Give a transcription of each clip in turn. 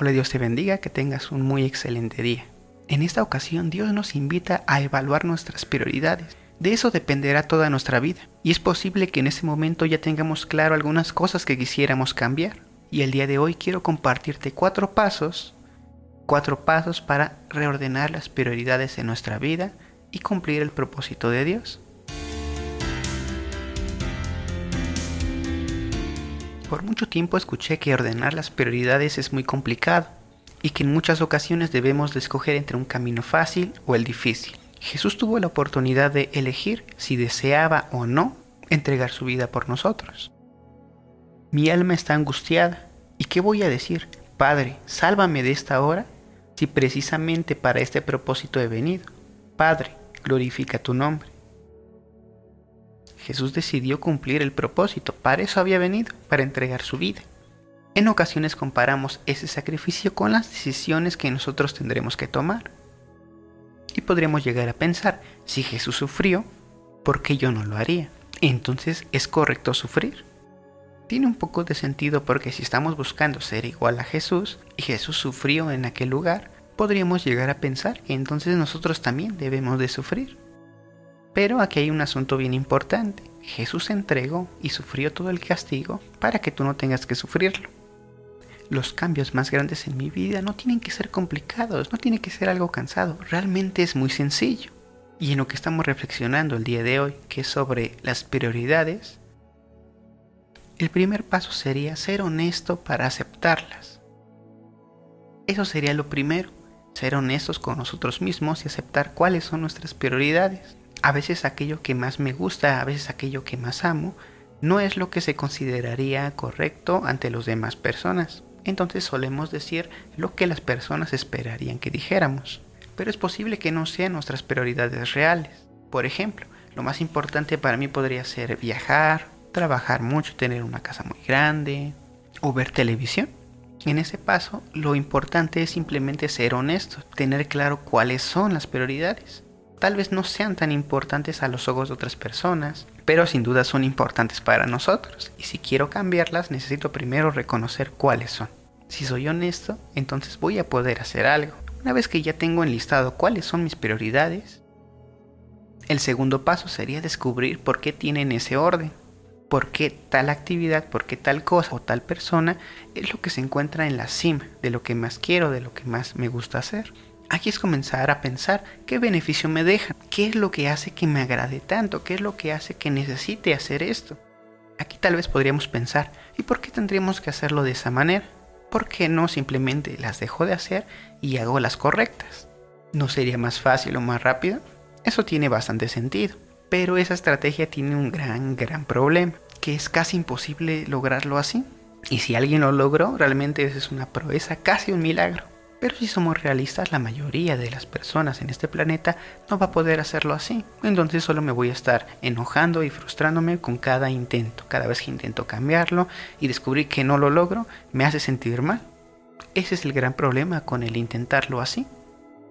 Hola Dios te bendiga, que tengas un muy excelente día. En esta ocasión Dios nos invita a evaluar nuestras prioridades. De eso dependerá toda nuestra vida. Y es posible que en ese momento ya tengamos claro algunas cosas que quisiéramos cambiar. Y el día de hoy quiero compartirte cuatro pasos, cuatro pasos para reordenar las prioridades en nuestra vida y cumplir el propósito de Dios. Por mucho tiempo escuché que ordenar las prioridades es muy complicado y que en muchas ocasiones debemos de escoger entre un camino fácil o el difícil. Jesús tuvo la oportunidad de elegir si deseaba o no entregar su vida por nosotros. Mi alma está angustiada. ¿Y qué voy a decir? Padre, sálvame de esta hora si precisamente para este propósito he venido. Padre, glorifica tu nombre. Jesús decidió cumplir el propósito, para eso había venido, para entregar su vida. En ocasiones comparamos ese sacrificio con las decisiones que nosotros tendremos que tomar. Y podríamos llegar a pensar, si Jesús sufrió, ¿por qué yo no lo haría? Entonces, ¿es correcto sufrir? Tiene un poco de sentido porque si estamos buscando ser igual a Jesús y Jesús sufrió en aquel lugar, podríamos llegar a pensar que entonces nosotros también debemos de sufrir. Pero aquí hay un asunto bien importante. Jesús entregó y sufrió todo el castigo para que tú no tengas que sufrirlo los cambios más grandes en mi vida no tienen que ser complicados, no tiene que ser algo cansado, realmente es muy sencillo. Y en lo que estamos reflexionando el día de hoy, que es sobre las prioridades, el primer paso sería ser honesto para aceptarlas. Eso sería lo primero, ser honestos con nosotros mismos y aceptar cuáles son nuestras prioridades. A veces aquello que más me gusta, a veces aquello que más amo, no es lo que se consideraría correcto ante las demás personas entonces solemos decir lo que las personas esperarían que dijéramos. Pero es posible que no sean nuestras prioridades reales. Por ejemplo, lo más importante para mí podría ser viajar, trabajar mucho, tener una casa muy grande o ver televisión. En ese paso, lo importante es simplemente ser honesto, tener claro cuáles son las prioridades. Tal vez no sean tan importantes a los ojos de otras personas, pero sin duda son importantes para nosotros. Y si quiero cambiarlas, necesito primero reconocer cuáles son. Si soy honesto, entonces voy a poder hacer algo. Una vez que ya tengo enlistado cuáles son mis prioridades, el segundo paso sería descubrir por qué tienen ese orden. Por qué tal actividad, por qué tal cosa o tal persona es lo que se encuentra en la cima de lo que más quiero, de lo que más me gusta hacer. Aquí es comenzar a pensar qué beneficio me deja, qué es lo que hace que me agrade tanto, qué es lo que hace que necesite hacer esto. Aquí tal vez podríamos pensar, ¿y por qué tendríamos que hacerlo de esa manera? ¿Por qué no simplemente las dejo de hacer y hago las correctas? ¿No sería más fácil o más rápido? Eso tiene bastante sentido, pero esa estrategia tiene un gran, gran problema, que es casi imposible lograrlo así. Y si alguien lo logró, realmente es una proeza, casi un milagro. Pero si somos realistas, la mayoría de las personas en este planeta no va a poder hacerlo así. Entonces solo me voy a estar enojando y frustrándome con cada intento. Cada vez que intento cambiarlo y descubrir que no lo logro, me hace sentir mal. Ese es el gran problema con el intentarlo así.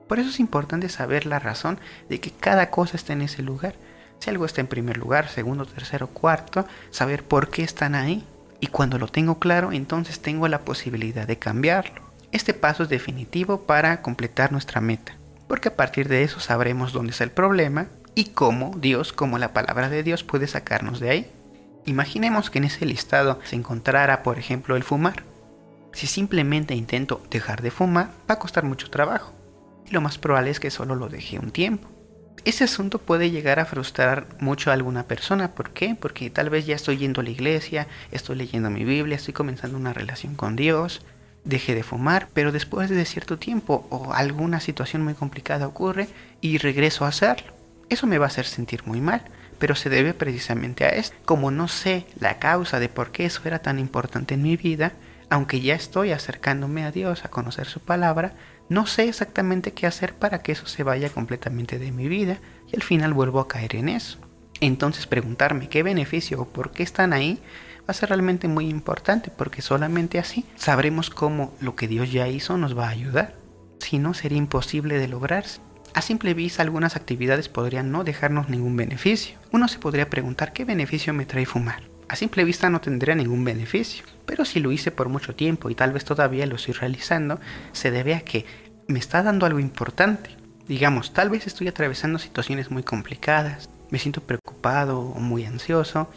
Por eso es importante saber la razón de que cada cosa está en ese lugar. Si algo está en primer lugar, segundo, tercero, cuarto, saber por qué están ahí. Y cuando lo tengo claro, entonces tengo la posibilidad de cambiarlo. Este paso es definitivo para completar nuestra meta, porque a partir de eso sabremos dónde está el problema y cómo Dios, como la palabra de Dios, puede sacarnos de ahí. Imaginemos que en ese listado se encontrara, por ejemplo, el fumar. Si simplemente intento dejar de fumar, va a costar mucho trabajo. Y lo más probable es que solo lo deje un tiempo. Ese asunto puede llegar a frustrar mucho a alguna persona. ¿Por qué? Porque tal vez ya estoy yendo a la iglesia, estoy leyendo mi Biblia, estoy comenzando una relación con Dios, deje de fumar, pero después de cierto tiempo o alguna situación muy complicada ocurre y regreso a hacerlo. Eso me va a hacer sentir muy mal, pero se debe precisamente a esto. Como no sé la causa de por qué eso era tan importante en mi vida, aunque ya estoy acercándome a Dios a conocer su palabra, no sé exactamente qué hacer para que eso se vaya completamente de mi vida y al final vuelvo a caer en eso. Entonces preguntarme qué beneficio o por qué están ahí va a ser realmente muy importante porque solamente así sabremos cómo lo que Dios ya hizo nos va a ayudar. Si no, sería imposible de lograrse. A simple vista, algunas actividades podrían no dejarnos ningún beneficio. Uno se podría preguntar qué beneficio me trae fumar. a simple vista no tendría ningún beneficio. Pero si lo hice por mucho tiempo y tal vez todavía lo estoy realizando, se debe a que me está dando algo importante. Digamos, tal vez estoy atravesando situaciones muy complicadas, me siento preocupado o muy ansioso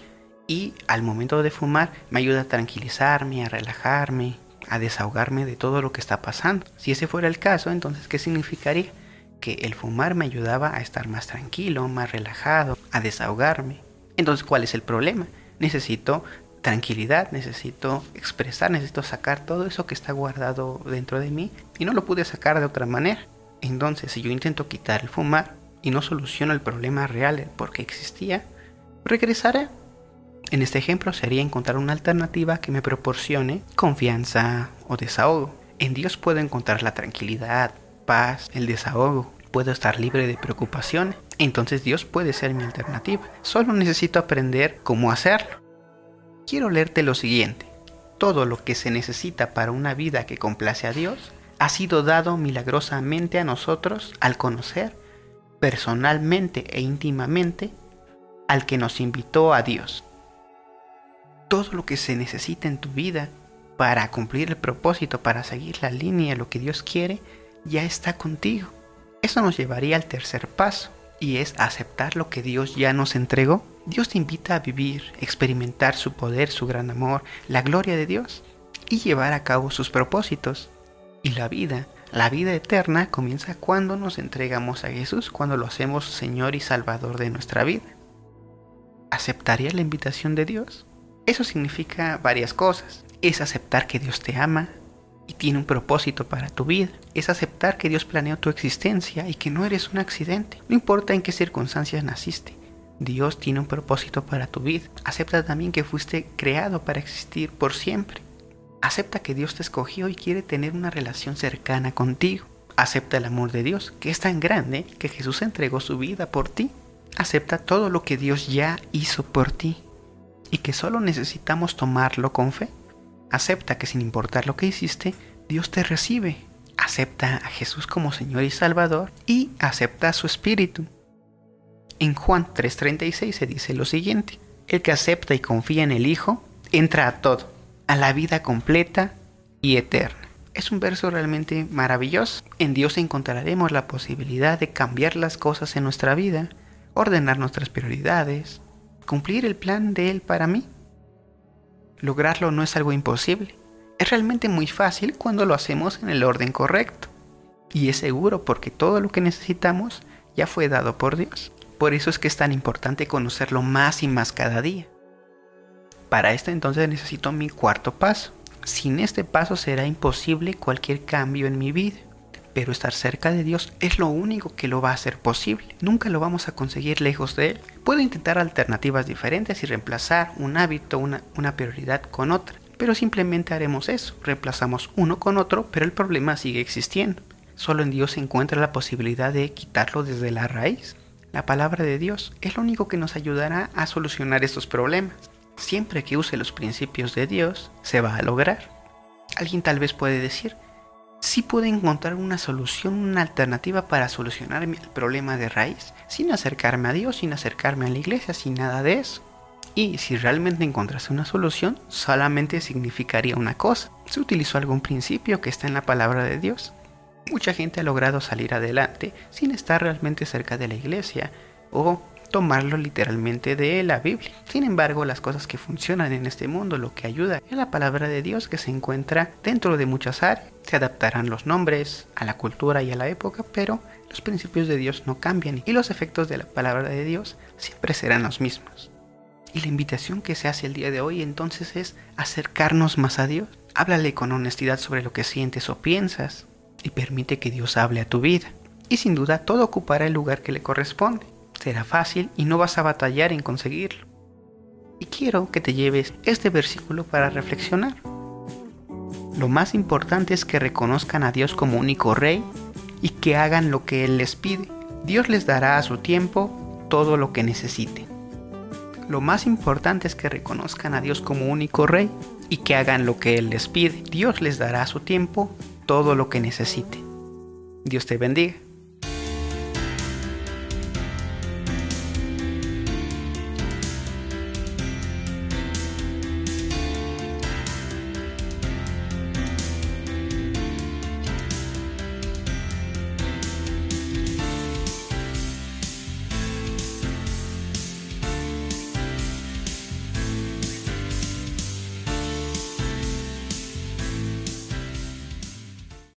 y al momento de fumar me ayuda a tranquilizarme, a relajarme, a desahogarme de todo lo que está pasando. Si ese fuera el caso, entonces ¿qué significaría? Que el fumar me ayudaba a estar más tranquilo, más relajado, a desahogarme. Entonces, ¿cuál es el problema? Necesito tranquilidad, necesito expresar, necesito sacar todo eso que está guardado dentro de mí y no lo pude sacar de otra manera. Entonces, si yo intento quitar el fumar y no soluciono el problema real porque existía, regresaré en este ejemplo sería encontrar una alternativa que me proporcione confianza o desahogo. En Dios puedo encontrar la tranquilidad, paz, el desahogo. Puedo estar libre de preocupaciones. Entonces Dios puede ser mi alternativa. Solo necesito aprender cómo hacerlo. Quiero leerte lo siguiente. Todo lo que se necesita para una vida que complace a Dios ha sido dado milagrosamente a nosotros al conocer personalmente e íntimamente al que nos invitó a Dios todo lo que se necesita en tu vida para cumplir el propósito, para seguir la línea, lo que Dios quiere, ya está contigo. Eso nos llevaría al tercer paso y es aceptar lo que Dios ya nos entregó. Dios te invita a vivir, experimentar su poder, su gran amor, la gloria de Dios y llevar a cabo sus propósitos. Y la vida, la vida eterna comienza cuando nos entregamos a Jesús, cuando lo hacemos Señor y Salvador de nuestra vida. ¿Aceptarías la invitación de Dios? Eso significa varias cosas. Es aceptar que Dios te ama y tiene un propósito para tu vida. Es aceptar que Dios planeó tu existencia y que no eres un accidente. No importa en qué circunstancias naciste. Dios tiene un propósito para tu vida. Acepta también que fuiste creado para existir por siempre. Acepta que Dios te escogió y quiere tener una relación cercana contigo. Acepta el amor de Dios, que es tan grande que Jesús entregó su vida por ti. Acepta todo lo que Dios ya hizo por ti y que solo necesitamos tomarlo con fe. Acepta que sin importar lo que hiciste, Dios te recibe. Acepta a Jesús como Señor y Salvador y acepta a su Espíritu. En Juan 3:36 se dice lo siguiente, el que acepta y confía en el Hijo, entra a todo, a la vida completa y eterna. Es un verso realmente maravilloso. En Dios encontraremos la posibilidad de cambiar las cosas en nuestra vida, ordenar nuestras prioridades, cumplir el plan de Él para mí. Lograrlo no es algo imposible. Es realmente muy fácil cuando lo hacemos en el orden correcto. Y es seguro porque todo lo que necesitamos ya fue dado por Dios. Por eso es que es tan importante conocerlo más y más cada día. Para esto entonces necesito mi cuarto paso. Sin este paso será imposible cualquier cambio en mi vida pero estar cerca de Dios es lo único que lo va a hacer posible. Nunca lo vamos a conseguir lejos de Él. Puedo intentar alternativas diferentes y reemplazar un hábito, una, una prioridad con otra, pero simplemente haremos eso, reemplazamos uno con otro, pero el problema sigue existiendo. Solo en Dios se encuentra la posibilidad de quitarlo desde la raíz. La palabra de Dios es lo único que nos ayudará a solucionar estos problemas. Siempre que use los principios de Dios, se va a lograr. Alguien tal vez puede decir, sí puedo encontrar una solución, una alternativa para solucionar el problema de raíz, sin acercarme a Dios, sin acercarme a la iglesia, sin nada de eso. Y si realmente encontrase una solución, solamente significaría una cosa. Se utilizó algún principio que está en la palabra de Dios. Mucha gente ha logrado salir adelante sin estar realmente cerca de la iglesia o tomarlo literalmente de la Biblia. Sin embargo, las cosas que funcionan en este mundo, lo que ayuda es la palabra de Dios que se encuentra dentro de muchas áreas. Se adaptarán los nombres a la cultura y a la época, pero los principios de Dios no cambian y los efectos de la palabra de Dios siempre serán los mismos. Y la invitación que se hace el día de hoy entonces es acercarnos más a Dios. Háblale con honestidad sobre lo que sientes o piensas y permite que Dios hable a tu vida. Y sin duda todo ocupará el lugar que le corresponde será fácil y no vas a batallar en conseguirlo. Y quiero que te lleves este versículo para reflexionar. Lo más importante es que reconozcan a Dios como único rey y que hagan lo que Él les pide. Dios les dará a su tiempo todo lo que necesiten. Lo más importante es que reconozcan a Dios como único rey y que hagan lo que Él les pide. Dios les dará a su tiempo todo lo que necesiten. Dios te bendiga.